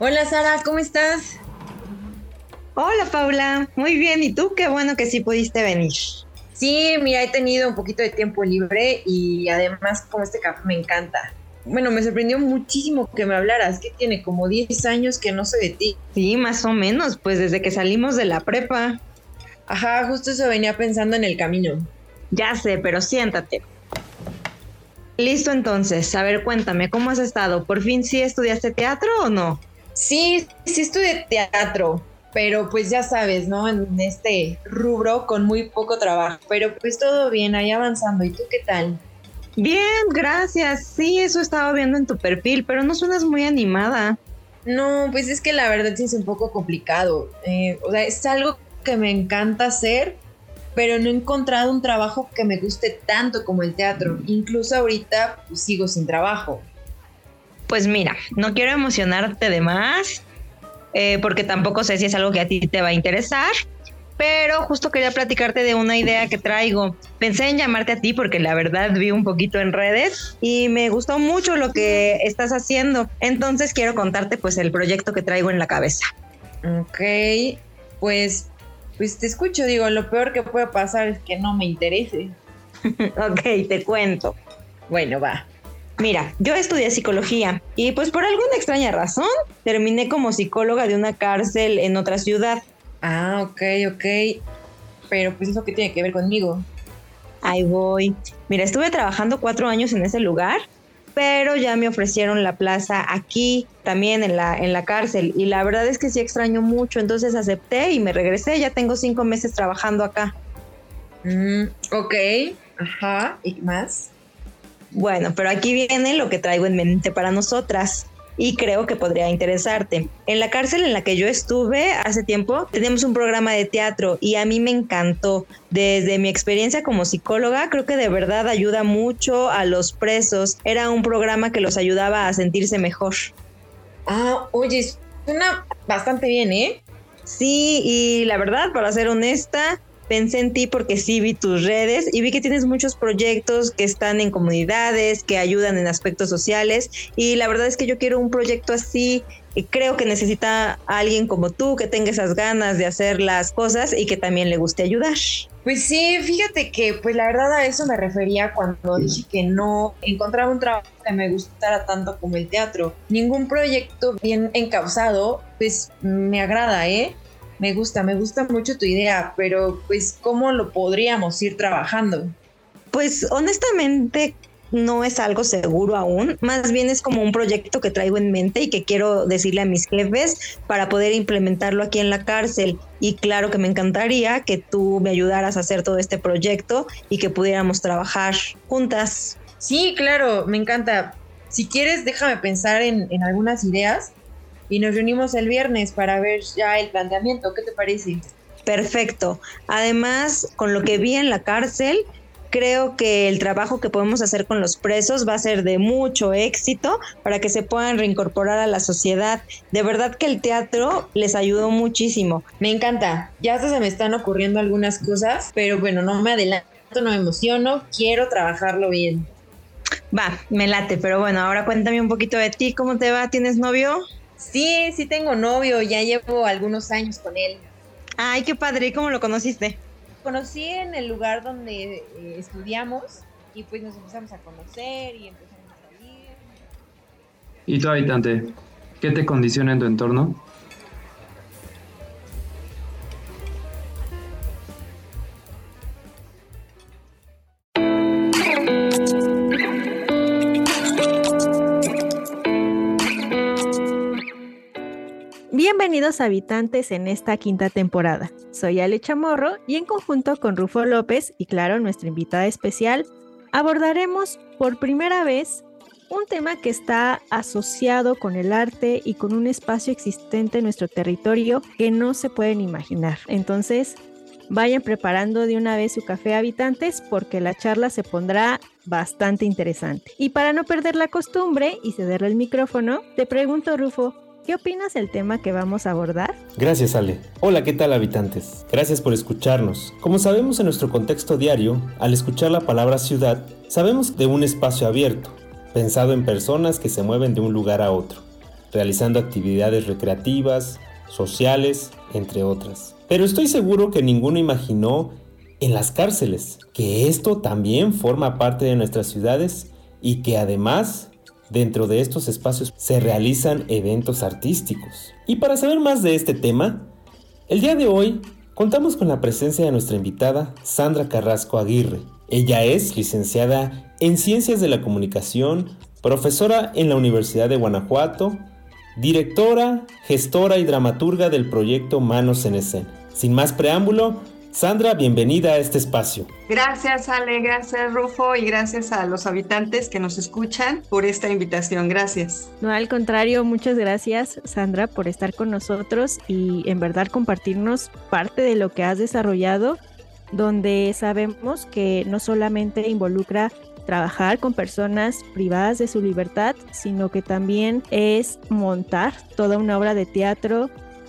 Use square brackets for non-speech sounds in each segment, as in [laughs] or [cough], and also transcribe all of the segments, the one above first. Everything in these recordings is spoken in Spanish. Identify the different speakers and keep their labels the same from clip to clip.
Speaker 1: Hola Sara, ¿cómo estás?
Speaker 2: Hola Paula, muy bien. ¿Y tú? Qué bueno que sí pudiste venir.
Speaker 1: Sí, mira, he tenido un poquito de tiempo libre y además como este café me encanta. Bueno, me sorprendió muchísimo que me hablaras, que tiene como 10 años que no sé de ti.
Speaker 2: Sí, más o menos, pues desde que salimos de la prepa.
Speaker 1: Ajá, justo eso venía pensando en el camino.
Speaker 2: Ya sé, pero siéntate. Listo entonces, a ver, cuéntame, ¿cómo has estado? ¿Por fin sí estudiaste teatro o no?
Speaker 1: Sí, sí estudié teatro, pero pues ya sabes, ¿no? En este rubro con muy poco trabajo, pero pues todo bien, ahí avanzando. ¿Y tú qué tal?
Speaker 2: Bien, gracias. Sí, eso estaba viendo en tu perfil, pero no suenas muy animada.
Speaker 1: No, pues es que la verdad sí es un poco complicado. Eh, o sea, es algo que me encanta hacer, pero no he encontrado un trabajo que me guste tanto como el teatro. Incluso ahorita pues, sigo sin trabajo.
Speaker 2: Pues mira, no quiero emocionarte de más, eh, porque tampoco sé si es algo que a ti te va a interesar, pero justo quería platicarte de una idea que traigo. Pensé en llamarte a ti porque la verdad vi un poquito en redes y me gustó mucho lo que estás haciendo. Entonces quiero contarte pues el proyecto que traigo en la cabeza.
Speaker 1: Ok, pues, pues te escucho, digo, lo peor que puede pasar es que no me interese. [laughs]
Speaker 2: ok, te cuento.
Speaker 1: Bueno, va.
Speaker 2: Mira, yo estudié psicología y pues por alguna extraña razón terminé como psicóloga de una cárcel en otra ciudad.
Speaker 1: Ah, ok, ok. Pero pues eso qué tiene que ver conmigo.
Speaker 2: Ahí voy. Mira, estuve trabajando cuatro años en ese lugar, pero ya me ofrecieron la plaza aquí, también en la, en la cárcel. Y la verdad es que sí extraño mucho, entonces acepté y me regresé. Ya tengo cinco meses trabajando acá.
Speaker 1: Mm, ok, ajá. ¿Y más?
Speaker 2: Bueno, pero aquí viene lo que traigo en mente para nosotras y creo que podría interesarte. En la cárcel en la que yo estuve hace tiempo, teníamos un programa de teatro y a mí me encantó. Desde mi experiencia como psicóloga, creo que de verdad ayuda mucho a los presos. Era un programa que los ayudaba a sentirse mejor.
Speaker 1: Ah, oye, suena bastante bien, ¿eh?
Speaker 2: Sí, y la verdad, para ser honesta, pensé en ti porque sí vi tus redes y vi que tienes muchos proyectos que están en comunidades, que ayudan en aspectos sociales y la verdad es que yo quiero un proyecto así y creo que necesita a alguien como tú que tenga esas ganas de hacer las cosas y que también le guste ayudar.
Speaker 1: Pues sí, fíjate que pues la verdad a eso me refería cuando dije que no encontraba un trabajo que me gustara tanto como el teatro. Ningún proyecto bien encauzado pues me agrada, ¿eh? Me gusta, me gusta mucho tu idea, pero pues ¿cómo lo podríamos ir trabajando?
Speaker 2: Pues honestamente no es algo seguro aún, más bien es como un proyecto que traigo en mente y que quiero decirle a mis jefes para poder implementarlo aquí en la cárcel. Y claro que me encantaría que tú me ayudaras a hacer todo este proyecto y que pudiéramos trabajar juntas.
Speaker 1: Sí, claro, me encanta. Si quieres, déjame pensar en, en algunas ideas y nos reunimos el viernes para ver ya el planteamiento. ¿Qué te parece?
Speaker 2: Perfecto. Además, con lo que vi en la cárcel, creo que el trabajo que podemos hacer con los presos va a ser de mucho éxito para que se puedan reincorporar a la sociedad. De verdad que el teatro les ayudó muchísimo.
Speaker 1: Me encanta. Ya hasta se me están ocurriendo algunas cosas, pero bueno, no me adelanto, no me emociono, quiero trabajarlo bien.
Speaker 2: Va, me late, pero bueno, ahora cuéntame un poquito de ti, ¿cómo te va? ¿Tienes novio?
Speaker 1: Sí, sí tengo novio, ya llevo algunos años con él.
Speaker 2: Ay, qué padre, ¿y cómo lo conociste?
Speaker 1: Conocí en el lugar donde eh, estudiamos y pues nos empezamos a conocer y empezamos a salir.
Speaker 3: ¿Y tu habitante? ¿Qué te condiciona en tu entorno?
Speaker 4: Bienvenidos habitantes en esta quinta temporada. Soy Ale Chamorro y en conjunto con Rufo López y claro, nuestra invitada especial, abordaremos por primera vez un tema que está asociado con el arte y con un espacio existente en nuestro territorio que no se pueden imaginar. Entonces, vayan preparando de una vez su café habitantes porque la charla se pondrá bastante interesante. Y para no perder la costumbre y cederle el micrófono, te pregunto, Rufo, ¿Qué opinas del tema que vamos a abordar?
Speaker 5: Gracias, Ale. Hola, ¿qué tal, habitantes? Gracias por escucharnos. Como sabemos en nuestro contexto diario, al escuchar la palabra ciudad, sabemos de un espacio abierto, pensado en personas que se mueven de un lugar a otro, realizando actividades recreativas, sociales, entre otras. Pero estoy seguro que ninguno imaginó en las cárceles, que esto también forma parte de nuestras ciudades y que además dentro de estos espacios se realizan eventos artísticos. Y para saber más de este tema, el día de hoy contamos con la presencia de nuestra invitada Sandra Carrasco Aguirre. Ella es licenciada en Ciencias de la Comunicación, profesora en la Universidad de Guanajuato, directora, gestora y dramaturga del proyecto Manos en Escena. Sin más preámbulo, Sandra, bienvenida a este espacio.
Speaker 6: Gracias Ale, gracias Rufo y gracias a los habitantes que nos escuchan por esta invitación. Gracias.
Speaker 4: No, al contrario, muchas gracias Sandra por estar con nosotros y en verdad compartirnos parte de lo que has desarrollado, donde sabemos que no solamente involucra trabajar con personas privadas de su libertad, sino que también es montar toda una obra de teatro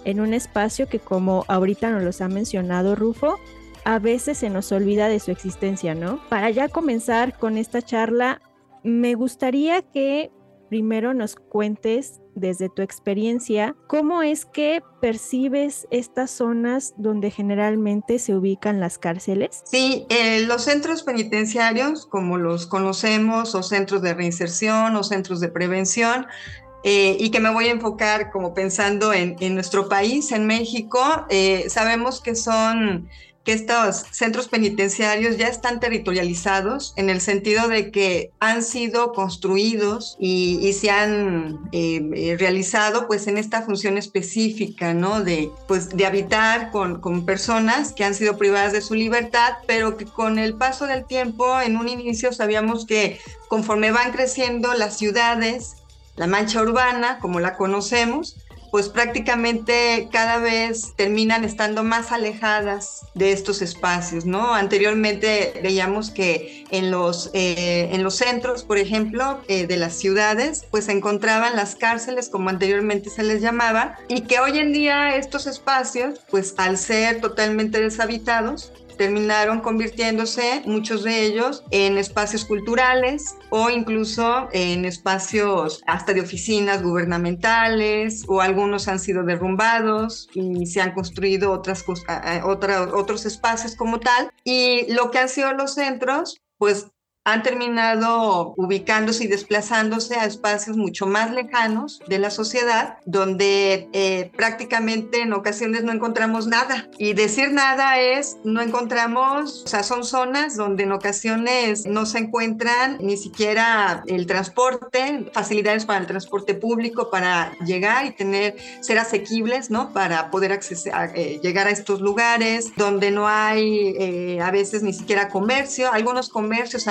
Speaker 4: en un espacio que como ahorita nos los ha mencionado Rufo, a veces se nos olvida de su existencia, ¿no? Para ya comenzar con esta charla, me gustaría que primero nos cuentes desde tu experiencia, ¿cómo es que percibes estas zonas donde generalmente se ubican las cárceles?
Speaker 6: Sí, eh, los centros penitenciarios, como los conocemos, o centros de reinserción o centros de prevención, eh, y que me voy a enfocar como pensando en, nuestro país, en México, eh, sabemos que son que estos centros penitenciarios ya están territorializados en el sentido de que han sido construidos y, se han eh, eh, realizado pues en esta función específica, ¿no? De, pues, de habitar con, con personas que han sido privadas de su libertad, pero que con el paso del tiempo, en un inicio sabíamos que conforme van creciendo las ciudades, la mancha urbana, como la conocemos, pues prácticamente cada vez terminan estando más alejadas de estos espacios, ¿no? Anteriormente veíamos que en los, eh, en los centros, por ejemplo, eh, de las ciudades, pues se encontraban las cárceles, como anteriormente se les llamaba, y que hoy en día estos espacios, pues al ser totalmente deshabitados, terminaron convirtiéndose, muchos de ellos, en espacios culturales o incluso en espacios hasta de oficinas gubernamentales o algunos han sido derrumbados y se han construido otras, otros espacios como tal. Y lo que han sido los centros, pues han terminado ubicándose y desplazándose a espacios mucho más lejanos de la sociedad, donde eh, prácticamente en ocasiones no encontramos nada. Y decir nada es, no encontramos, o sea, son zonas donde en ocasiones no se encuentran ni siquiera el transporte, facilidades para el transporte público para llegar y tener, ser asequibles, ¿no? Para poder acceder, a, eh, llegar a estos lugares, donde no hay eh, a veces ni siquiera comercio, algunos comercios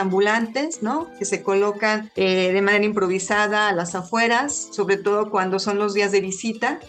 Speaker 6: ¿no? Que se colocan eh, de manera improvisada a las afueras, sobre todo cuando son los días de visita.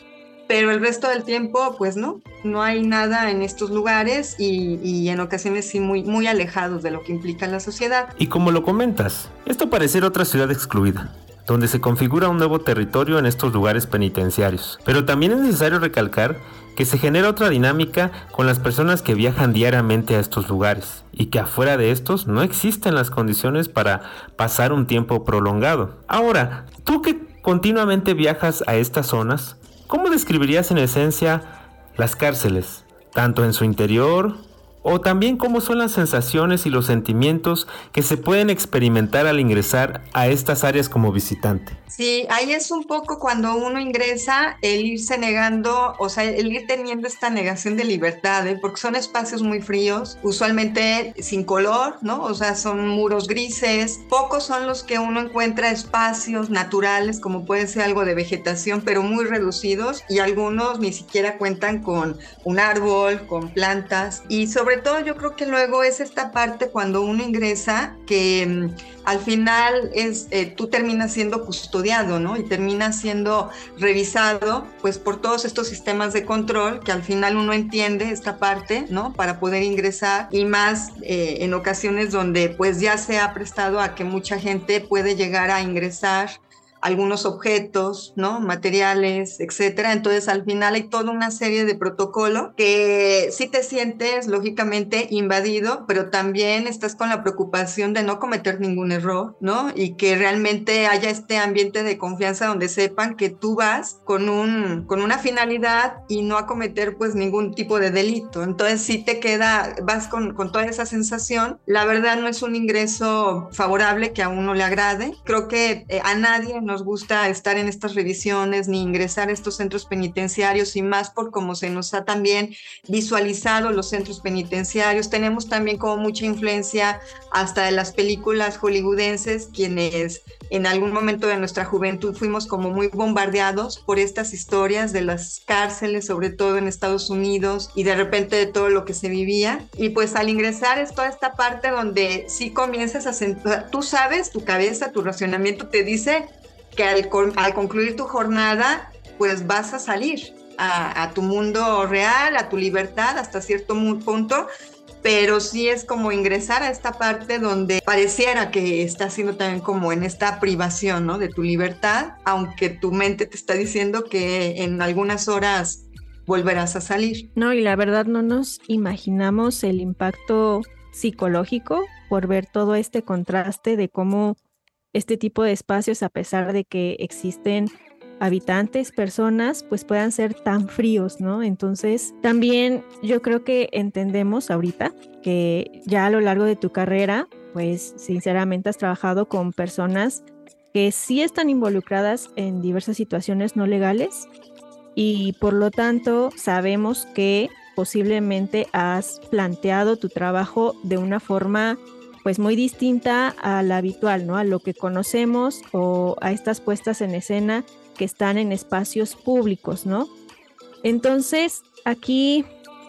Speaker 6: Pero el resto del tiempo, pues no, no hay nada en estos lugares y, en ocasiones sí muy, muy alejados de lo que implica la sociedad.
Speaker 5: Y como lo comentas, esto parece otra ciudad excluida donde se configura un nuevo territorio en estos lugares penitenciarios. Pero también es necesario recalcar que se genera otra dinámica con las personas que viajan diariamente a estos lugares y que afuera de estos no existen las condiciones para pasar un tiempo prolongado. Ahora, tú que continuamente viajas a estas zonas, ¿cómo describirías en esencia las cárceles, tanto en su interior o también cómo son las sensaciones y los sentimientos que se pueden experimentar al ingresar a estas áreas como visitante.
Speaker 6: Sí, ahí es un poco cuando uno ingresa el irse negando, o sea, el ir teniendo esta negación de libertad, ¿eh? porque son espacios muy fríos, usualmente sin color, ¿no? O sea, son muros grises, pocos son los que uno encuentra espacios naturales, como puede ser algo de vegetación, pero muy reducidos, y algunos ni siquiera cuentan con un árbol, con plantas, y sobre todo yo creo que luego es esta parte cuando uno ingresa que mm, al final es, eh, tú terminas siendo custodiado, ¿no? Y terminas siendo revisado, pues, por todos estos sistemas de control que al final uno entiende esta parte, ¿no? Para poder ingresar y más eh, en ocasiones donde, pues, ya se ha prestado a que mucha gente puede llegar a ingresar algunos objetos, ¿no? Materiales, etcétera. Entonces, al final hay toda una serie de protocolo que sí te sientes lógicamente invadido, pero también estás con la preocupación de no cometer ningún error, ¿no? Y que realmente haya este ambiente de confianza donde sepan que tú vas con un con una finalidad y no a cometer pues ningún tipo de delito. Entonces, sí te queda vas con, con toda esa sensación. La verdad no es un ingreso favorable que a uno le agrade. Creo que eh, a nadie nos gusta estar en estas revisiones ni ingresar a estos centros penitenciarios y más por cómo se nos ha también visualizado los centros penitenciarios. Tenemos también como mucha influencia hasta de las películas hollywoodenses, quienes en algún momento de nuestra juventud fuimos como muy bombardeados por estas historias de las cárceles, sobre todo en Estados Unidos, y de repente de todo lo que se vivía. Y pues al ingresar es toda esta parte donde sí comienzas a sentir, tú sabes, tu cabeza, tu racionamiento te dice que al, concluir tu jornada, pues vas a salir a, tu mundo real, a tu libertad hasta cierto punto, pero sí es como ingresar a esta parte donde pareciera que estás siendo también como en esta privación, ¿no? De tu libertad, aunque tu mente te está diciendo que en algunas horas volverás a salir.
Speaker 4: No, y la verdad no nos imaginamos el impacto psicológico por ver todo este contraste de cómo este tipo de espacios, a pesar de que existen habitantes, personas, pues puedan ser tan fríos, ¿no? Entonces, también yo creo que entendemos ahorita que ya a lo largo de tu carrera, pues sinceramente has trabajado con personas que sí están involucradas en diversas situaciones no legales y por lo tanto sabemos que posiblemente has planteado tu trabajo de una forma pues muy distinta a la habitual, ¿no? A lo que conocemos o a estas puestas en escena que están en espacios públicos, ¿no? Entonces, aquí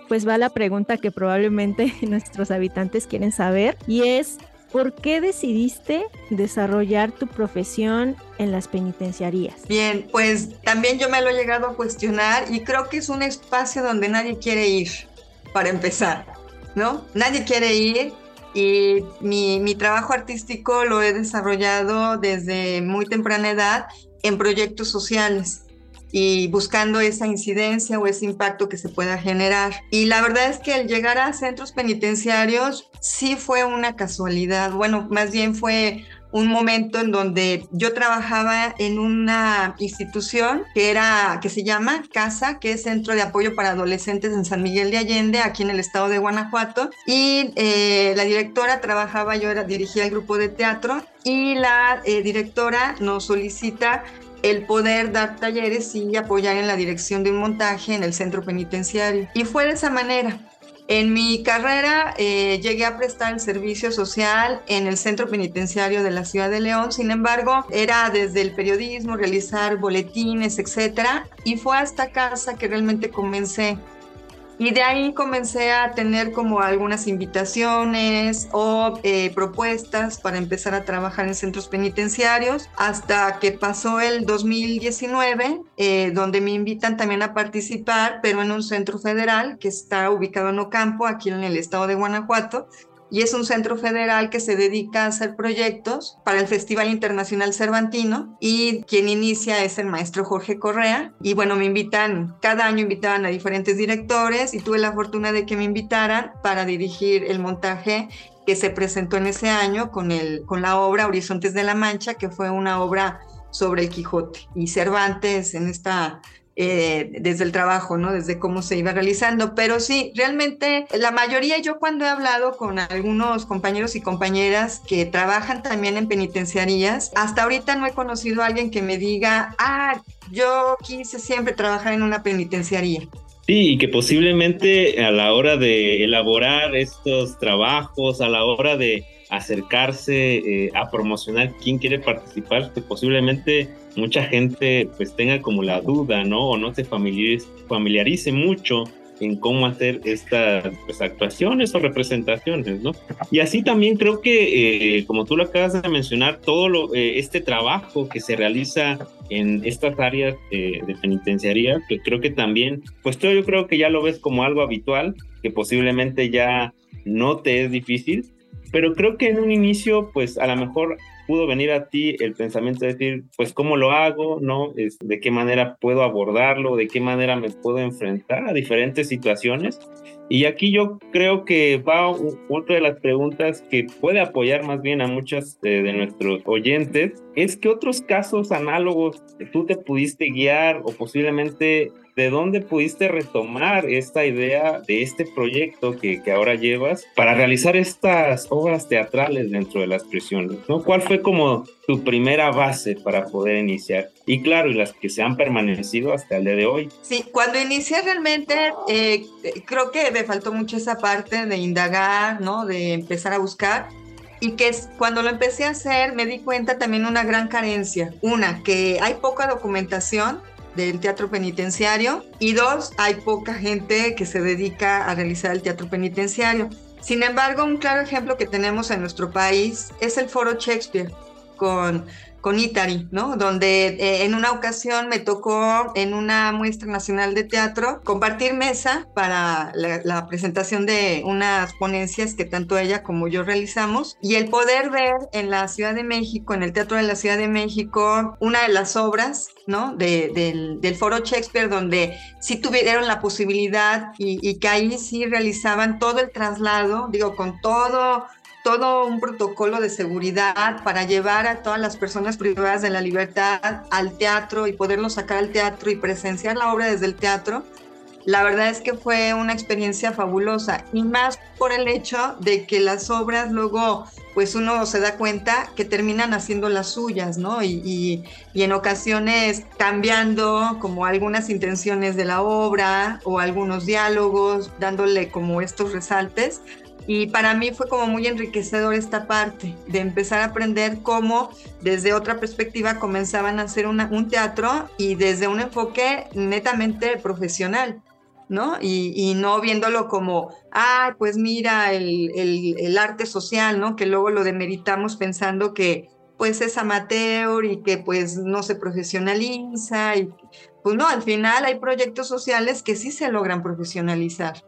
Speaker 4: pues va la pregunta que probablemente [laughs] nuestros habitantes quieren saber y es ¿Por qué decidiste desarrollar tu profesión en las penitenciarías?
Speaker 6: Bien, pues también yo me lo he llegado a cuestionar y creo que es un espacio donde nadie quiere ir, para empezar, ¿no? Nadie quiere ir y mi, mi, trabajo artístico lo he desarrollado desde muy temprana edad en proyectos sociales y buscando esa incidencia o ese impacto que se pueda generar. Y la verdad es que el llegar a centros penitenciarios sí fue una casualidad, bueno, más bien fue un momento en donde yo trabajaba en una institución que era que se llama CASA, que es Centro de Apoyo para Adolescentes en San Miguel de Allende, aquí en el estado de Guanajuato, y eh, la directora trabajaba, yo era dirigía el grupo de teatro y la eh, directora nos solicita el poder dar talleres y apoyar en la dirección de un montaje en el centro penitenciario. Y fue de esa manera. En mi carrera eh, llegué a prestar el servicio social en el centro penitenciario de la ciudad de León, sin embargo, era desde el periodismo, realizar boletines, etcétera, y fue a esta casa que realmente comencé y de ahí comencé a tener como algunas invitaciones o eh, propuestas para empezar a trabajar en centros penitenciarios hasta que pasó el 2019, eh, donde me invitan también a participar, pero en un centro federal que está ubicado en Ocampo, aquí en el estado de Guanajuato, y es un centro federal que se dedica a hacer proyectos para el Festival Internacional Cervantino y quien inicia es el maestro Jorge Correa. Y bueno, me invitan, cada año invitaban a diferentes directores y tuve la fortuna de que me invitaran para dirigir el montaje que se presentó en ese año con, el, con la obra Horizontes de la Mancha, que fue una obra sobre el Quijote y Cervantes en esta eh, desde el trabajo, ¿no? Desde cómo se iba realizando. Pero sí, realmente la mayoría, yo cuando he hablado con algunos compañeros y compañeras que trabajan también en penitenciarías, hasta ahorita no he conocido a alguien que me diga, ah, yo quise siempre trabajar en una penitenciaría.
Speaker 7: Sí, y que posiblemente a la hora de elaborar estos trabajos, a la hora de acercarse eh, a promocionar quién quiere participar, que posiblemente mucha gente pues tenga como la duda, ¿no? O no se familiarice, familiarice mucho en cómo hacer estas pues, actuaciones o representaciones, ¿no? Y así también creo que, eh, como tú lo acabas de mencionar, todo lo, eh, este trabajo que se realiza en estas áreas de penitenciaría, que creo que también, pues tú yo creo que ya lo ves como algo habitual, que posiblemente ya no te es difícil, pero creo que en un inicio, pues a lo mejor pudo venir a ti el pensamiento de decir, pues cómo lo hago, ¿no? Es, de qué manera puedo abordarlo, de qué manera me puedo enfrentar a diferentes situaciones. Y aquí yo creo que va otra de las preguntas que puede apoyar más bien a muchos eh, de nuestros oyentes, es que otros casos análogos tú te pudiste guiar o posiblemente ¿de dónde pudiste retomar esta idea de este proyecto que, que, ahora llevas para realizar estas obras teatrales dentro de las prisiones? ¿no? ¿Cuál fue como tu primera base para poder iniciar? Y claro, y las que se han permanecido hasta el día de hoy.
Speaker 6: Sí, cuando inicié realmente eh, creo que me faltó mucho esa parte de indagar, ¿no? De empezar a buscar y que cuando lo empecé a hacer me di cuenta también una gran carencia. Una, que hay poca documentación del teatro penitenciario y dos, hay poca gente que se dedica a realizar el teatro penitenciario. Sin embargo, un claro ejemplo que tenemos en nuestro país es el Foro Shakespeare con con Itari, ¿no? Donde eh, en una ocasión me tocó en una muestra nacional de teatro compartir mesa para la, presentación de unas ponencias que tanto ella como yo realizamos y el poder ver en la Ciudad de México, en el Teatro de la Ciudad de México, una de las obras, ¿no? del, Foro Shakespeare, donde sí tuvieron la posibilidad y, y que ahí sí realizaban todo el traslado, digo, con todo todo un protocolo de seguridad para llevar a todas las personas privadas de la libertad al teatro y poderlos sacar al teatro y presenciar la obra desde el teatro, la verdad es que fue una experiencia fabulosa y más por el hecho de que las obras luego, pues uno se da cuenta que terminan haciendo las suyas, ¿no? Y, y, en ocasiones cambiando como algunas intenciones de la obra o algunos diálogos, dándole como estos resaltes y para mí fue como muy enriquecedor esta parte de empezar a aprender cómo desde otra perspectiva comenzaban a hacer un teatro y desde un enfoque netamente profesional. ¿no? Y, no viéndolo como, ah, pues mira, el, el, el, arte social, ¿no? Que luego lo demeritamos pensando que pues es amateur y que pues no se profesionaliza y pues no, al final hay proyectos sociales que sí se logran profesionalizar.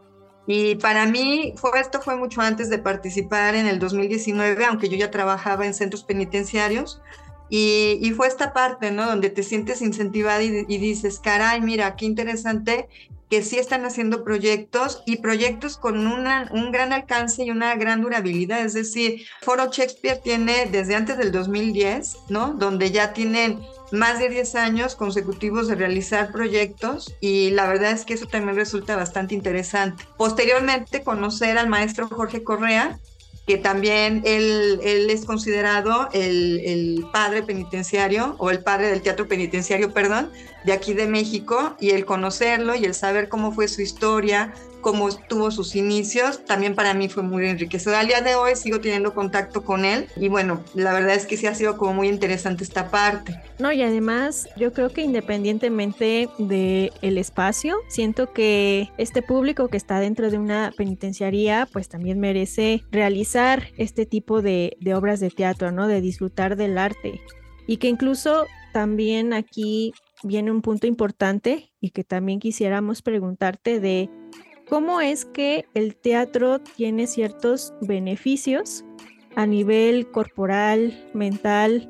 Speaker 6: Y para mí fue, esto fue mucho antes de participar en el 2019, aunque yo ya trabajaba en centros penitenciarios. Y, y fue esta parte, ¿no? Donde te sientes incentivada y, y, dices, caray, mira, qué interesante que sí están haciendo proyectos y proyectos con una, un gran alcance y una gran durabilidad. Es decir, Foro Shakespeare tiene desde antes del 2010, ¿no? Donde ya tienen más de 10 años consecutivos de realizar proyectos y la verdad es que eso también resulta bastante interesante. Posteriormente, conocer al maestro Jorge Correa, que también él, él es considerado el, el, padre penitenciario o el padre del teatro penitenciario, perdón, de aquí de México y el conocerlo y el saber cómo fue su historia, cómo tuvo sus inicios, también para mí fue muy enriquecedor. Al día de hoy sigo teniendo contacto con él y bueno, la verdad es que sí ha sido como muy interesante esta parte.
Speaker 4: No, y además yo creo que independientemente del el espacio, siento que este público que está dentro de una penitenciaría pues también merece realizar este tipo de, de obras de teatro, ¿no? De disfrutar del arte y que incluso también aquí viene un punto importante y que también quisiéramos preguntarte de cómo es que el teatro tiene ciertos beneficios a nivel corporal, mental,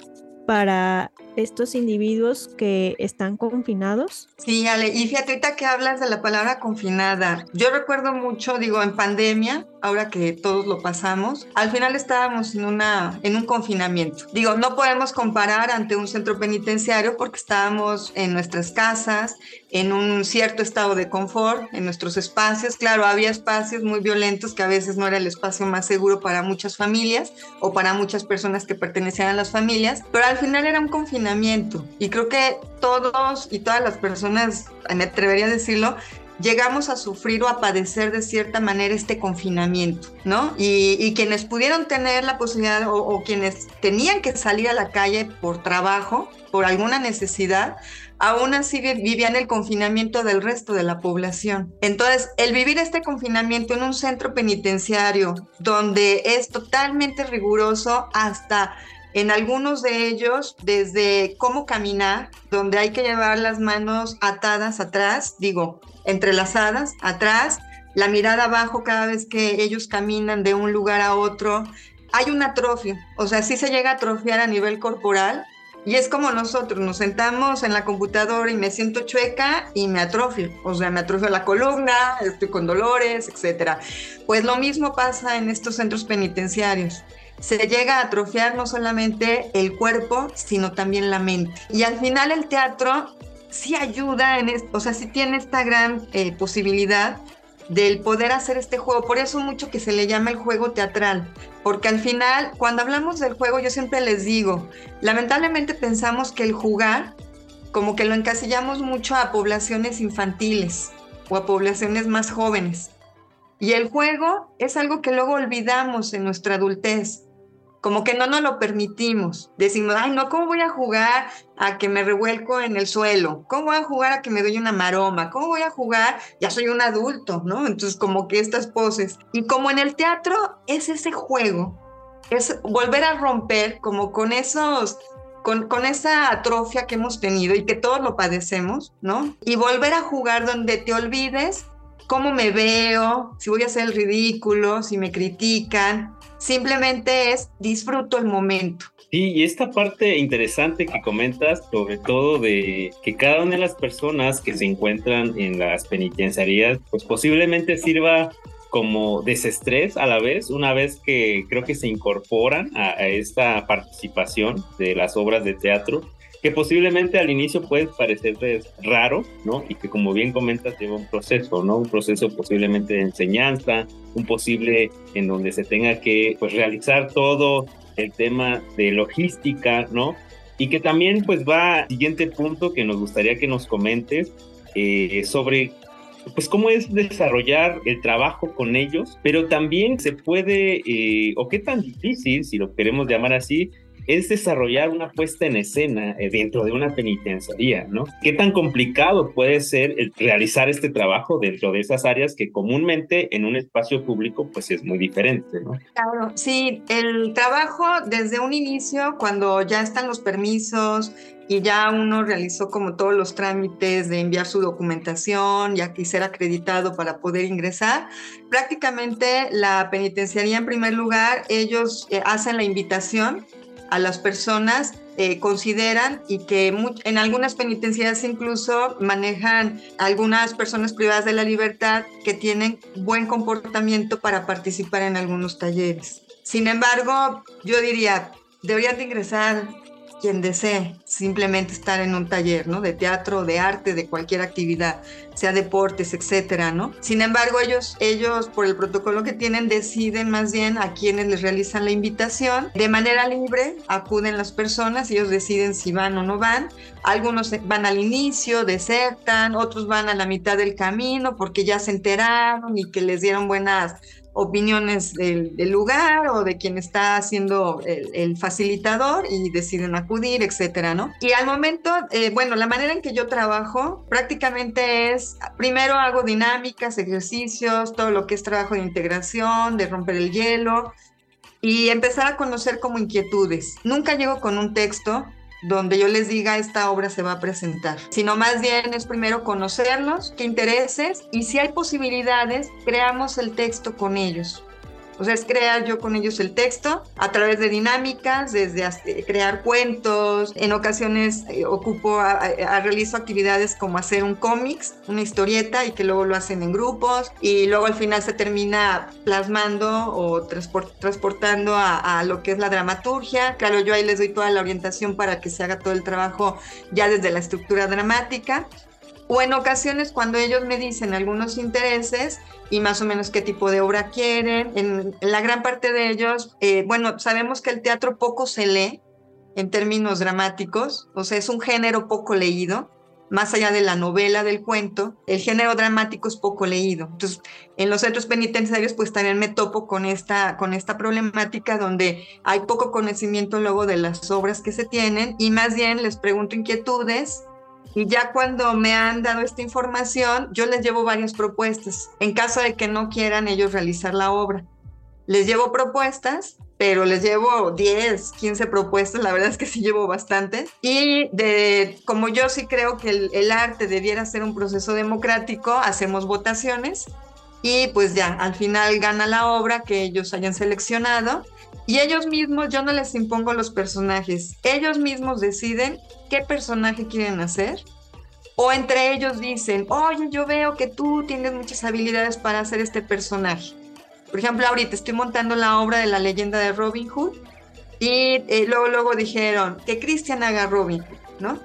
Speaker 4: para estos individuos que están confinados?
Speaker 6: Sí, Ale, y fíjate ahorita que hablas de la palabra confinada. Yo recuerdo mucho, digo, en pandemia, ahora que todos lo pasamos, al final estábamos en, una, en un confinamiento. Digo, no podemos comparar ante un centro penitenciario porque estábamos en nuestras casas, en un cierto estado de confort, en nuestros espacios. Claro, había espacios muy violentos que a veces no era el espacio más seguro para muchas familias o para muchas personas que pertenecían a las familias, pero al final era un confinamiento y creo que todos y todas las personas, me atrevería a decirlo, llegamos a sufrir o a padecer de cierta manera este confinamiento, ¿no? Y, quienes pudieron tener la posibilidad o, o, quienes tenían que salir a la calle por trabajo, por alguna necesidad, aún así vivían el confinamiento del resto de la población. Entonces, el vivir este confinamiento en un centro penitenciario donde es totalmente riguroso hasta en algunos de ellos, desde cómo caminar, donde hay que llevar las manos atadas atrás, digo, entrelazadas atrás, la mirada abajo cada vez que ellos caminan de un lugar a otro. Hay un atrofio, o sea, sí se llega a atrofiar a nivel corporal y es como nosotros, nos sentamos en la computadora y me siento chueca y me atrofio, o sea, me atrofio la columna, estoy con dolores, etc. Pues lo mismo pasa en estos centros penitenciarios se llega a atrofiar no solamente el cuerpo, sino también la mente. Y al final el teatro sí ayuda, en o sea, sí tiene esta gran eh, posibilidad del poder hacer este juego. Por eso mucho que se le llama el juego teatral, porque al final, cuando hablamos del juego, yo siempre les digo, lamentablemente pensamos que el jugar, como que lo encasillamos mucho a poblaciones infantiles o a poblaciones más jóvenes. Y el juego es algo que luego olvidamos en nuestra adultez como que no nos lo permitimos. Decimos, ay, no, ¿cómo voy a jugar a que me revuelco en el suelo? ¿Cómo voy a jugar a que me doy una maroma? ¿Cómo voy a jugar? Ya soy un adulto, ¿no? Entonces, como que estas poses. Y como en el teatro es ese juego, es volver a romper como con esos con, con, esa atrofia que hemos tenido y que todos lo padecemos, ¿no? Y volver a jugar donde te olvides cómo me veo, si voy a hacer el ridículo, si me critican, simplemente es disfruto el momento.
Speaker 7: Sí, y esta parte interesante que comentas, sobre todo de que cada una de las personas que se encuentran en las penitenciarías, pues posiblemente sirva como desestrés a la vez, una vez que creo que se incorporan a, a esta participación de las obras de teatro que posiblemente al inicio puede parecerles raro, ¿no? Y que como bien comentas lleva un proceso, ¿no? Un proceso posiblemente de enseñanza, un posible en donde se tenga que pues realizar todo el tema de logística, ¿no? Y que también pues va al siguiente punto que nos gustaría que nos comentes eh, sobre pues cómo es desarrollar el trabajo con ellos, pero también se puede, eh, o qué tan difícil, si lo queremos llamar así, es desarrollar una puesta en escena eh, dentro de una penitenciaría, ¿no? ¿Qué tan complicado puede ser realizar este trabajo dentro de esas áreas que comúnmente en un espacio público pues es muy diferente, ¿no?
Speaker 6: Claro, sí, el trabajo desde un inicio, cuando ya están los permisos y ya uno realizó como todos los trámites de enviar su documentación, ya que ser acreditado para poder ingresar, prácticamente la penitenciaría en primer lugar, ellos eh, hacen la invitación a las personas eh, consideran y que en algunas penitenciarías incluso manejan algunas personas privadas de la libertad que tienen buen comportamiento para participar en algunos talleres. Sin embargo, yo diría, deberían de ingresar quien desee simplemente estar en un taller, ¿no? De teatro, de arte, de cualquier actividad, sea deportes, etcétera, ¿no? Sin embargo, ellos, ellos por el protocolo que tienen deciden más bien a quienes les realizan la invitación. De manera libre acuden las personas, ellos deciden si van o no van. Algunos van al inicio, desertan, otros van a la mitad del camino porque ya se enteraron y que les dieron buenas opiniones del, lugar o de quien está haciendo el, facilitador y deciden acudir, etcétera, ¿no? Y al momento, eh, bueno, la manera en que yo trabajo prácticamente es, primero hago dinámicas, ejercicios, todo lo que es trabajo de integración, de romper el hielo y empezar a conocer como inquietudes. Nunca llego con un texto, donde yo les diga esta obra se va a presentar, sino más bien es primero conocerlos, qué intereses y si hay posibilidades, creamos el texto con ellos. O sea, es crear yo con ellos el texto a través de dinámicas, desde crear cuentos. En ocasiones eh, ocupo, a, realizo actividades como hacer un cómics, una historieta y que luego lo hacen en grupos y luego al final se termina plasmando o transportando a, a lo que es la dramaturgia. Claro, yo ahí les doy toda la orientación para que se haga todo el trabajo ya desde la estructura dramática o en ocasiones cuando ellos me dicen algunos intereses y más o menos qué tipo de obra quieren. En, la gran parte de ellos, eh, bueno, sabemos que el teatro poco se lee en términos dramáticos, o sea, es un género poco leído, más allá de la novela, del cuento, el género dramático es poco leído. Entonces, en los centros penitenciarios, pues también me topo con esta, con esta problemática donde hay poco conocimiento luego de las obras que se tienen y más bien les pregunto inquietudes y ya cuando me han dado esta información, yo les llevo varias propuestas, en caso de que no quieran ellos realizar la obra. Les llevo propuestas, pero les llevo 10, 15 propuestas, la verdad es que sí llevo bastante. Y de, como yo sí creo que el, el arte debiera ser un proceso democrático, hacemos votaciones y pues ya, al final gana la obra que ellos hayan seleccionado y ellos mismos, yo no les impongo los personajes, ellos mismos deciden qué personaje quieren hacer. O entre ellos dicen, oye, yo veo que tú tienes muchas habilidades para hacer este personaje. Por ejemplo, ahorita estoy montando la obra de la leyenda de Robin Hood y eh, luego, luego dijeron que Christian haga Robin Hood, ¿no?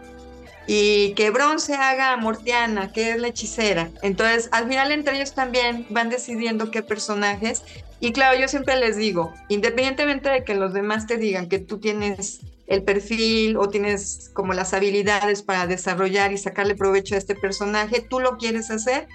Speaker 6: Y que Bronce haga Mortiana, que es la hechicera. Entonces, al final entre ellos también van decidiendo qué personajes y claro, yo siempre les digo, independientemente de que los demás te digan que tú tienes el perfil o tienes como las habilidades para desarrollar y sacarle provecho a este personaje, tú lo quieres hacer.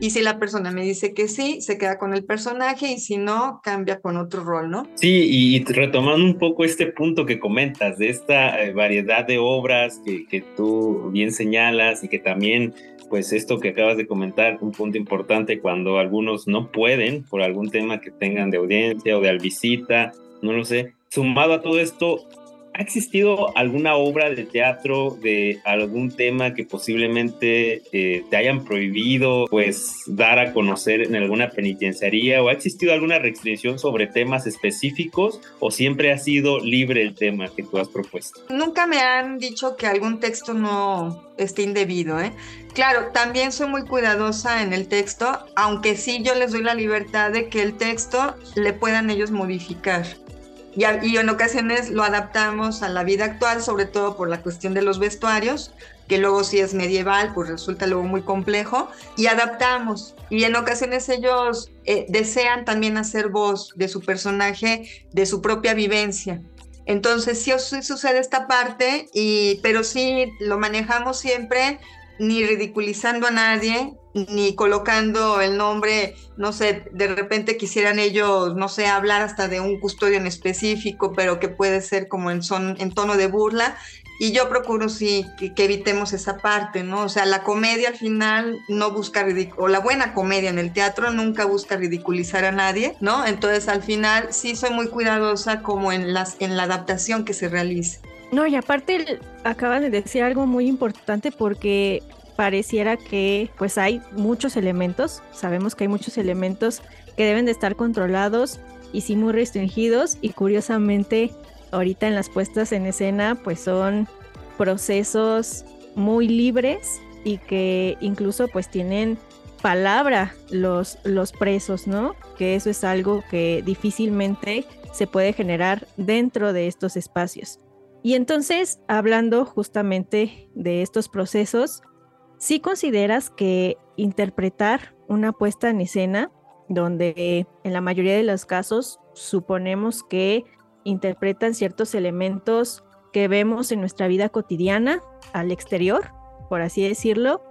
Speaker 6: Y si la persona me dice que sí, se queda con el personaje y si no, cambia con otro rol, ¿no?
Speaker 5: Sí, y retomando un poco este punto que comentas de esta eh, variedad de obras que, que tú bien señalas y que también pues esto que acabas de comentar, un punto importante cuando algunos no pueden por algún tema que tengan de audiencia o de visita, no lo sé. Sumado a todo esto, ¿Ha existido alguna obra de teatro de algún tema que posiblemente eh, te hayan prohibido pues dar a conocer en alguna penitenciaría o ha existido alguna restricción sobre temas específicos o siempre ha sido libre el tema que tú has propuesto?
Speaker 6: Nunca me han dicho que algún texto no esté indebido, ¿eh? Claro, también soy muy cuidadosa en el texto, aunque sí yo les doy la libertad de que el texto le puedan ellos modificar y, en ocasiones lo adaptamos a la vida actual, sobre todo por la cuestión de los vestuarios, que luego si es medieval, pues resulta luego muy complejo, y adaptamos. Y en ocasiones ellos eh, desean también hacer voz de su personaje, de su propia vivencia. Entonces sí, sí sucede esta parte, y, pero sí lo manejamos siempre ni ridiculizando a nadie, ni colocando el nombre, no sé, de repente quisieran ellos, no sé, hablar hasta de un custodio en específico, pero que puede ser como en, son, en tono de burla. Y yo procuro sí que, evitemos esa parte, ¿no? O sea, la comedia al final no busca o la buena comedia en el teatro nunca busca ridiculizar a nadie, ¿no? Entonces al final sí soy muy cuidadosa como en, las, en la adaptación que se realice.
Speaker 4: No, y aparte acabas de decir algo muy importante porque pareciera que pues hay muchos elementos, sabemos que hay muchos elementos que deben de estar controlados y sí muy restringidos y curiosamente ahorita en las puestas en escena pues son procesos muy libres y que incluso pues tienen palabra los, los presos, ¿no? Que eso es algo que difícilmente se puede generar dentro de estos espacios. Y entonces, hablando justamente de estos procesos, ¿Sí consideras que interpretar una puesta en escena, donde en la mayoría de los casos suponemos que interpretan ciertos elementos que vemos en nuestra vida cotidiana al exterior, por así decirlo,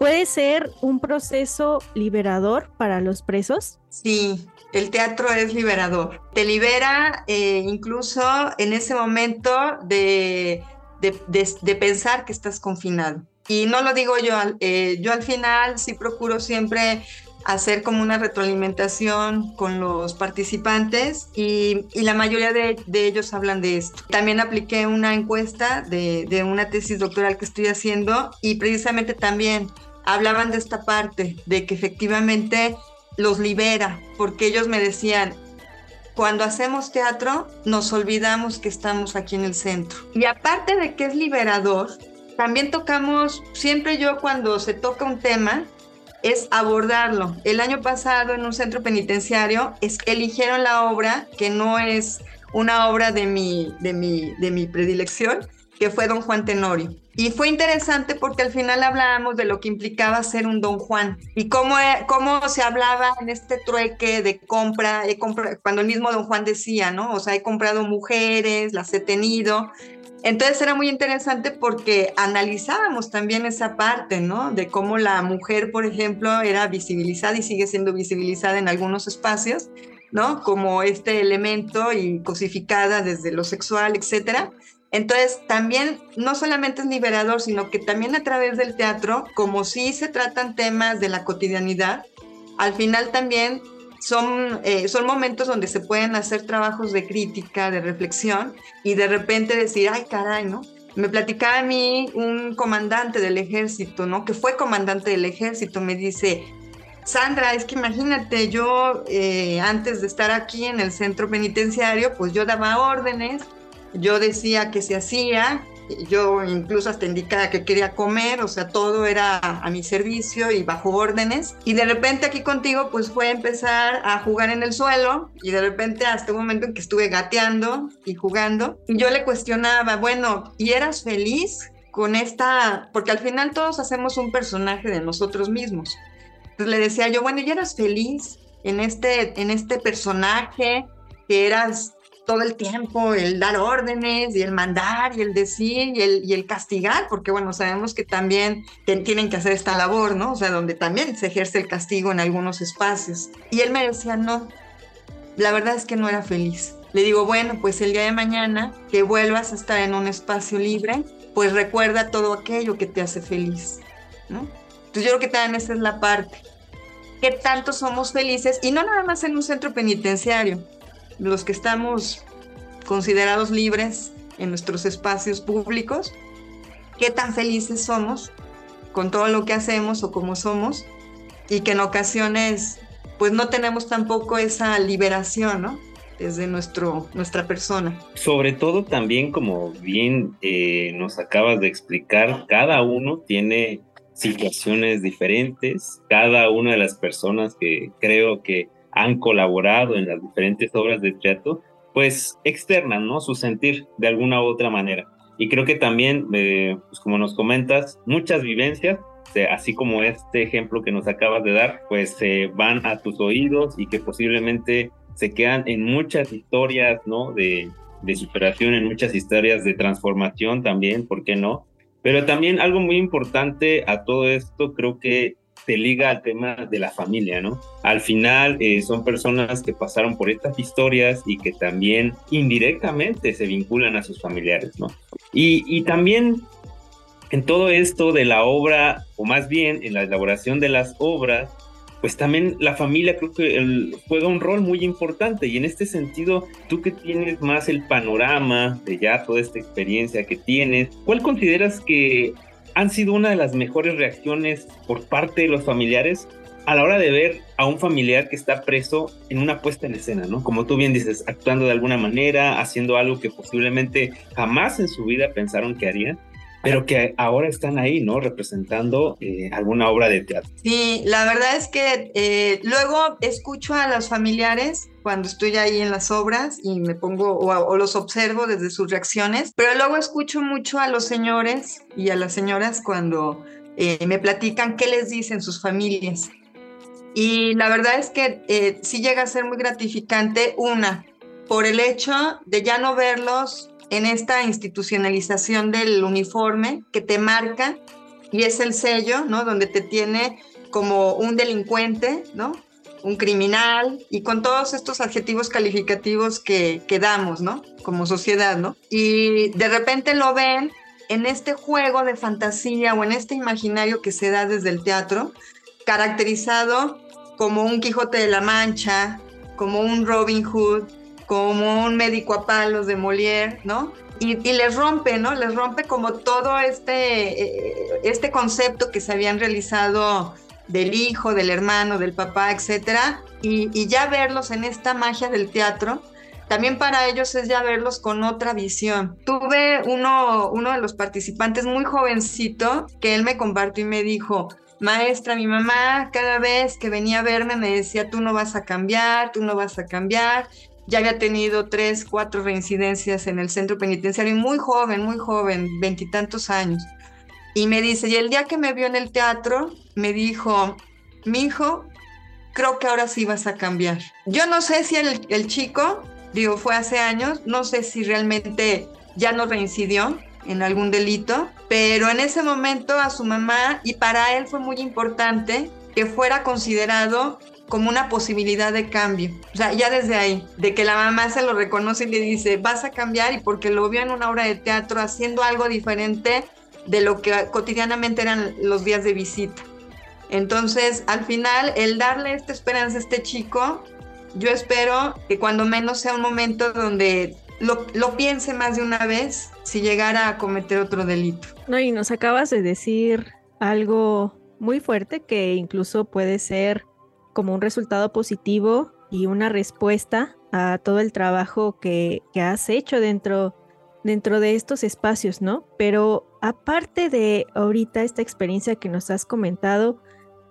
Speaker 4: puede ser un proceso liberador para los presos?
Speaker 6: Sí, el teatro es liberador. Te libera eh, incluso en ese momento de, de pensar que estás confinado. Y no lo digo yo, eh, yo al final sí procuro siempre hacer como una retroalimentación con los participantes y, la mayoría de, ellos hablan de esto. También apliqué una encuesta de, de, una tesis doctoral que estoy haciendo y precisamente también hablaban de esta parte, de que efectivamente los libera, porque ellos me decían, cuando hacemos teatro nos olvidamos que estamos aquí en el centro. Y aparte de que es liberador, también tocamos, siempre yo cuando se toca un tema, es abordarlo. El año pasado en un centro penitenciario es, eligieron la obra que no es una obra de mi, de mi, de mi predilección, que fue Don Juan Tenorio. Y fue interesante porque al final hablábamos de lo que implicaba ser un Don Juan y cómo, e, cómo se hablaba en este trueque de compra, he cuando el mismo Don Juan decía, ¿no? O sea, he comprado mujeres, las he tenido. Entonces era muy interesante porque analizábamos también esa parte, ¿no? De cómo la mujer, por ejemplo, era visibilizada y sigue siendo visibilizada en algunos espacios, ¿no? Como este elemento y cosificada desde lo sexual, etcétera. Entonces, también no solamente es liberador, sino que también a través del teatro, como sí se tratan temas de la cotidianidad, al final también son, eh, son momentos donde se pueden hacer trabajos de crítica, de reflexión, y de repente decir, ay, caray, ¿no? Me platicaba a mí un comandante del ejército, ¿no? Que fue comandante del ejército, me dice, Sandra, es que imagínate, yo eh, antes de estar aquí en el centro penitenciario, pues yo daba órdenes, yo decía que se hacía, yo incluso hasta indicaba que quería comer, o sea, todo era a mi servicio y bajo órdenes. Y de repente aquí contigo, pues fue empezar a jugar en el suelo y de repente hasta un momento en que estuve gateando y jugando. Yo le cuestionaba, bueno, ¿y eras feliz con esta? Porque al final todos hacemos un personaje de nosotros mismos. Le decía yo, bueno, ¿y eras feliz en este, en este personaje que eras todo el tiempo el dar órdenes y el mandar y el decir y el, castigar, porque bueno, sabemos que también tienen que hacer esta labor, ¿no? O sea, donde también se ejerce el castigo en algunos espacios. Y él me decía, no, la verdad es que no era feliz. Le digo, bueno, pues el día de mañana que vuelvas a estar en un espacio libre, pues recuerda todo aquello que te hace feliz, ¿no? Entonces yo creo que también esa es la parte. ¿Qué tanto somos felices? Y no nada más en un centro penitenciario, los que estamos considerados libres en nuestros espacios públicos, qué tan felices somos con todo lo que hacemos o como somos y que en ocasiones pues no tenemos tampoco esa liberación, ¿no? Desde nuestro, nuestra persona.
Speaker 7: Sobre todo también, como bien eh, nos acabas de explicar, cada uno tiene situaciones diferentes, cada una de las personas que creo que han colaborado en las diferentes obras de teatro, pues externan, ¿no? Su sentir de alguna u otra manera. Y creo que también, eh, pues como nos comentas, muchas vivencias, así como este ejemplo que nos acabas de dar, pues se van a tus oídos y que posiblemente se quedan en muchas historias, ¿no? De, de superación, en muchas historias de transformación también, ¿por qué no? Pero también algo muy importante a todo esto, creo que se liga al tema de la familia, ¿no? Al final eh, son personas que pasaron por estas historias y que también indirectamente se vinculan a sus familiares, ¿no? Y, y también en todo esto de la obra, o más bien en la elaboración de las obras, pues también la familia creo que juega un rol muy importante y en este sentido, tú que tienes más el panorama de ya toda esta experiencia que tienes, ¿cuál consideras que han sido una de las mejores reacciones por parte de los familiares a la hora de ver a un familiar que está preso en una puesta en escena, ¿no? Como tú bien dices, actuando de alguna manera, haciendo algo que posiblemente jamás en su vida pensaron que harían pero que ahora están ahí, ¿no? Representando eh, alguna obra de teatro.
Speaker 6: Sí, la verdad es que eh, luego escucho a los familiares cuando estoy ahí en las obras y me pongo o, los observo desde sus reacciones, pero luego escucho mucho a los señores y a las señoras cuando eh, me platican qué les dicen sus familias. Y la verdad es que sí llega a ser muy gratificante, una, por el hecho de ya no verlos en esta institucionalización del uniforme que te marca y es el sello, ¿no? Donde te tiene como un delincuente, ¿no? Un criminal y con todos estos adjetivos calificativos que, que damos, ¿no? Como sociedad, ¿no? Y de repente lo ven en este juego de fantasía o en este imaginario que se da desde el teatro, caracterizado como un Quijote de la Mancha, como un Robin Hood, como un médico a palos de Molière, ¿no? Y, les rompe, ¿no? Les rompe como todo este, eh, este concepto que se habían realizado del hijo, del hermano, del papá, etcétera, y, y ya verlos en esta magia del teatro, también para ellos es ya verlos con otra visión. Tuve uno, uno de los participantes muy jovencito que él me compartió y me dijo, maestra, mi mamá cada vez que venía a verme me decía, tú no vas a cambiar, tú no vas a cambiar. Ya había tenido tres, cuatro reincidencias en el centro penitenciario, muy joven, muy joven, veintitantos años. Y me dice, y el día que me vio en el teatro, me dijo, mi hijo, creo que ahora sí vas a cambiar. Yo no sé si el, el chico digo, fue hace años, no sé si realmente ya no reincidió en algún delito, pero en ese momento a su mamá y para él fue muy importante que fuera considerado como una posibilidad de cambio. O sea, ya desde ahí, de que la mamá se lo reconoce y le dice, vas a cambiar y porque lo vio en una obra de teatro haciendo algo diferente de lo que cotidianamente eran los días de visita. Entonces, al final, el darle esta esperanza a este chico yo espero que cuando menos sea un momento donde lo, lo, piense más de una vez si llegara a cometer otro delito.
Speaker 4: No, y nos acabas de decir algo muy fuerte que incluso puede ser como un resultado positivo y una respuesta a todo el trabajo que, que has hecho dentro, dentro de estos espacios, ¿no? Pero aparte de ahorita esta experiencia que nos has comentado,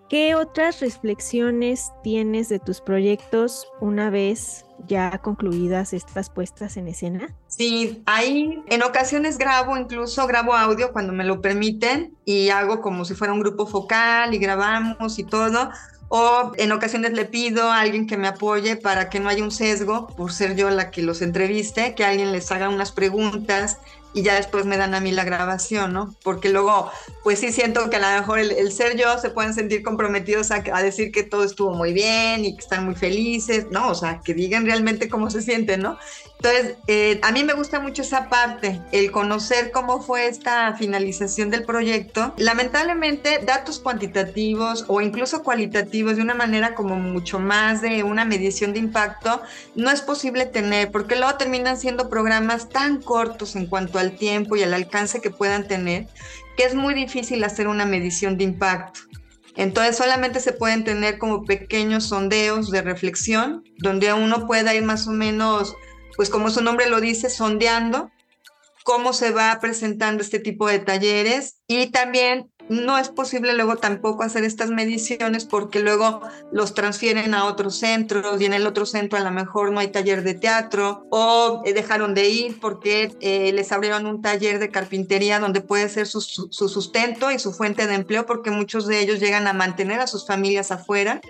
Speaker 4: ¿Qué otras reflexiones tienes de tus proyectos una vez ya concluidas estas puestas en escena?
Speaker 6: Sí, ahí en ocasiones grabo, incluso grabo audio cuando me lo permiten y hago como si fuera un grupo focal y grabamos y todo. O en ocasiones le pido a alguien que me apoye para que no haya un sesgo, por ser yo la que los entreviste, que alguien les haga unas preguntas y ya después me dan a mí la grabación, ¿no? Porque luego, pues sí siento que a lo mejor el, ser yo se pueden sentir comprometidos a, a, decir que todo estuvo muy bien y que están muy felices, ¿no? O sea, que digan realmente cómo se sienten, ¿no? Entonces, eh, a mí me gusta mucho esa parte, el conocer cómo fue esta finalización del proyecto. Lamentablemente, datos cuantitativos o incluso cualitativos de una manera como mucho más de una medición de impacto, no es posible tener, porque luego terminan siendo programas tan cortos en cuanto al tiempo y al alcance que puedan tener, que es muy difícil hacer una medición de impacto. Entonces solamente se pueden tener como pequeños sondeos de reflexión, donde uno pueda ir más o menos pues como su nombre lo dice, sondeando cómo se va presentando este tipo de talleres. Y también no es posible luego tampoco hacer estas mediciones porque luego los transfieren a otros centros y en el otro centro a lo mejor no hay taller de teatro o eh, dejaron de ir porque eh, les abrieron un taller de carpintería donde puede ser su, su, sustento y su fuente de empleo porque muchos de ellos llegan a mantener a sus familias afuera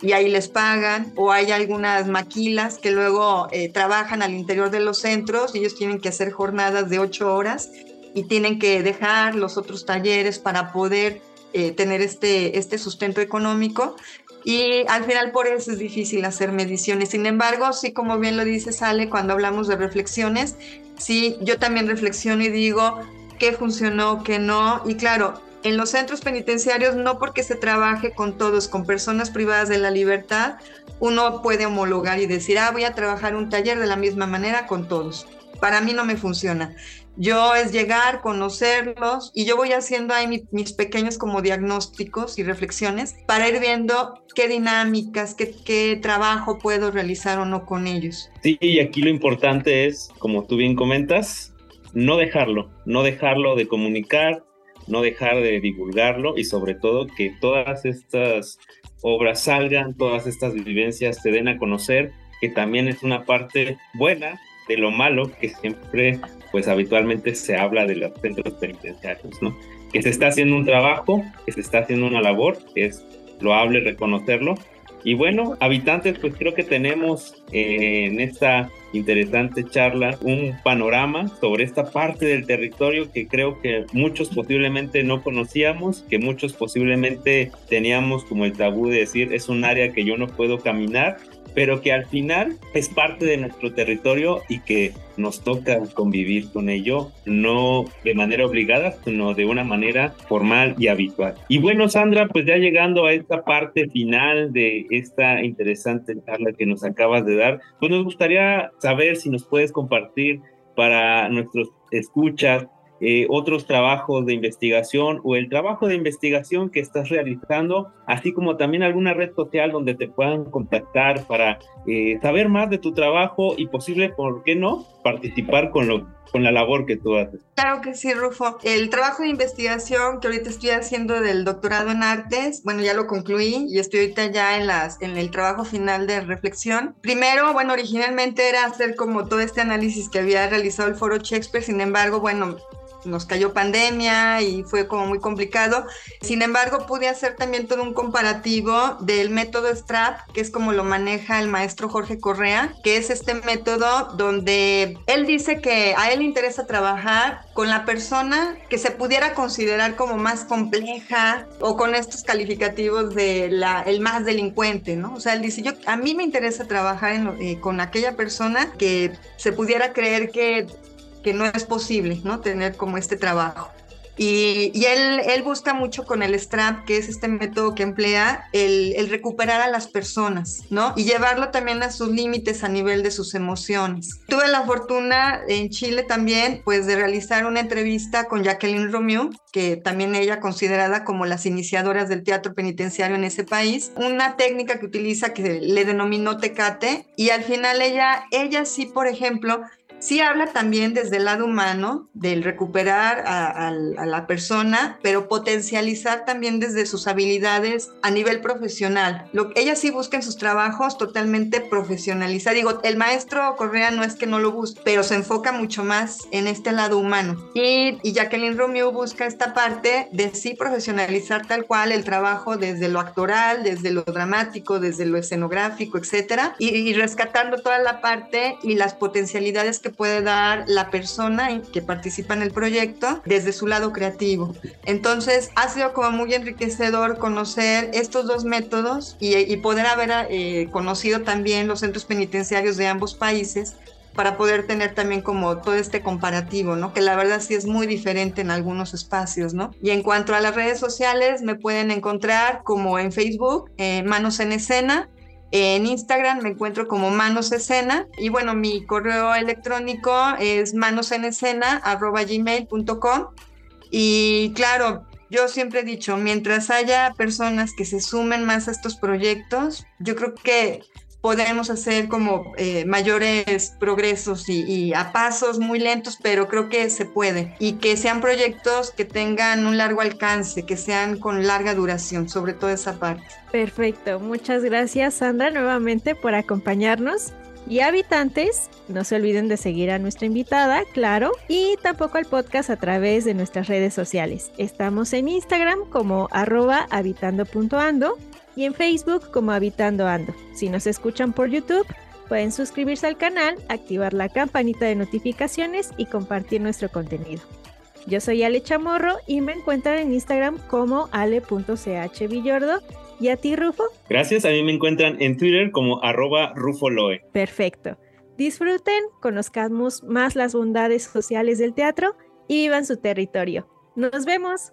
Speaker 6: y ahí les pagan, o hay algunas maquilas que luego eh, trabajan al interior de los centros y ellos tienen que hacer jornadas de ocho horas y tienen que dejar los otros talleres para poder eh, tener este, este sustento económico. Y al final por eso es difícil hacer mediciones. Sin embargo, sí, como bien lo dice Sale, cuando hablamos de reflexiones, sí, yo también reflexiono y digo qué funcionó, qué no. Y claro, en los centros penitenciarios, no porque se trabaje con todos, con personas privadas de la libertad, uno puede homologar y decir, ah, voy a trabajar un taller de la misma manera con todos. Para mí no me funciona. Yo es llegar, conocerlos y yo voy haciendo ahí mis pequeños como diagnósticos y reflexiones para ir viendo qué dinámicas, qué, qué trabajo puedo realizar o no con ellos.
Speaker 7: Sí, y aquí lo importante es, como tú bien comentas, no dejarlo, no dejarlo de comunicar, no dejar de divulgarlo y sobre todo que todas estas obras salgan, todas estas vivencias se den a conocer, que también es una parte buena de lo malo que siempre, pues habitualmente se habla de los centros penitenciarios, ¿no? Que se está haciendo un trabajo, que se está haciendo una labor, que es loable reconocerlo, y bueno, habitantes, pues creo que tenemos eh, en esta interesante charla un panorama sobre esta parte del territorio que creo que muchos posiblemente no conocíamos, que muchos posiblemente teníamos como el tabú de decir es un área que yo no puedo caminar pero que al final es parte de nuestro territorio y que nos toca convivir con ello, no de manera obligada, sino de una manera formal y habitual. Y bueno, Sandra, pues ya llegando a esta parte final de esta interesante charla que nos acabas de dar, pues nos gustaría saber si nos puedes compartir para nuestros escuchas eh, otros trabajos de investigación o el trabajo de investigación que estás realizando, así como también alguna red social donde te puedan contactar para eh, saber más de tu trabajo y posible, ¿por qué no?, participar con lo con la labor que tú haces.
Speaker 6: Claro que sí, Rufo. El trabajo de investigación que ahorita estoy haciendo del doctorado en artes, bueno, ya lo concluí y estoy ahorita ya en, las, en el trabajo final de reflexión. Primero, bueno, originalmente era hacer como todo este análisis que había realizado el foro Shakespeare, sin embargo, bueno, nos cayó pandemia y fue como muy complicado. Sin embargo, pude hacer también todo un comparativo del método STRAP, que es como lo maneja el maestro Jorge Correa, que es este método donde él dice que a él le interesa trabajar con la persona que se pudiera considerar como más compleja o con estos calificativos de la, el más delincuente, ¿no? O sea, él dice, yo, a mí me interesa trabajar eh, con aquella persona que se pudiera creer que que no es posible, ¿no? Tener como este trabajo. Y, él, él, busca mucho con el STRAP, que es este método que emplea, el, el, recuperar a las personas, ¿no? Y llevarlo también a sus límites a nivel de sus emociones. Tuve la fortuna en Chile también, pues, de realizar una entrevista con Jacqueline Romeau, que también ella considerada como las iniciadoras del teatro penitenciario en ese país, una técnica que utiliza que le denominó tecate, y al final ella, ella sí, por ejemplo, Sí habla también desde el lado humano, del recuperar a, la persona, pero potencializar también desde sus habilidades a nivel profesional. Lo, ella sí busca en sus trabajos totalmente profesionalizar. Digo, el maestro Correa no es que no lo busque, pero se enfoca mucho más en este lado humano. Y, y Jacqueline Romeo busca esta parte de sí profesionalizar tal cual el trabajo desde lo actoral, desde lo dramático, desde lo escenográfico, etcétera, y, y rescatando toda la parte y las potencialidades que puede dar la persona que participa en el proyecto desde su lado creativo. Entonces, ha sido como muy enriquecedor conocer estos dos métodos y, poder haber eh, conocido también los centros penitenciarios de ambos países para poder tener también como todo este comparativo, ¿no? Que la verdad sí es muy diferente en algunos espacios, ¿no? Y en cuanto a las redes sociales, me pueden encontrar como en Facebook, eh, Manos en Escena, en Instagram me encuentro como Manos Escena y bueno, mi correo electrónico es manosenescena.gmail.com y claro, yo siempre he dicho, mientras haya personas que se sumen más a estos proyectos, yo creo que podemos hacer como eh, mayores progresos y, a pasos muy lentos, pero creo que se puede. Y que sean proyectos que tengan un largo alcance, que sean con larga duración, sobre todo esa parte.
Speaker 4: Perfecto, muchas gracias Sandra nuevamente por acompañarnos. Y habitantes, no se olviden de seguir a nuestra invitada, claro, y tampoco al podcast a través de nuestras redes sociales. Estamos en Instagram como arroba habitando.ando y en Facebook como Habitando Ando. Si nos escuchan por YouTube, pueden suscribirse al canal, activar la campanita de notificaciones y compartir nuestro contenido. Yo soy Ale Chamorro y me encuentran en Instagram como ale.chvillordo. ¿Y a ti, Rufo?
Speaker 7: Gracias, a mí me encuentran en Twitter como arroba rufoloe.
Speaker 4: Perfecto. Disfruten, conozcamos más las bondades sociales del teatro y vivan su territorio. Nos vemos.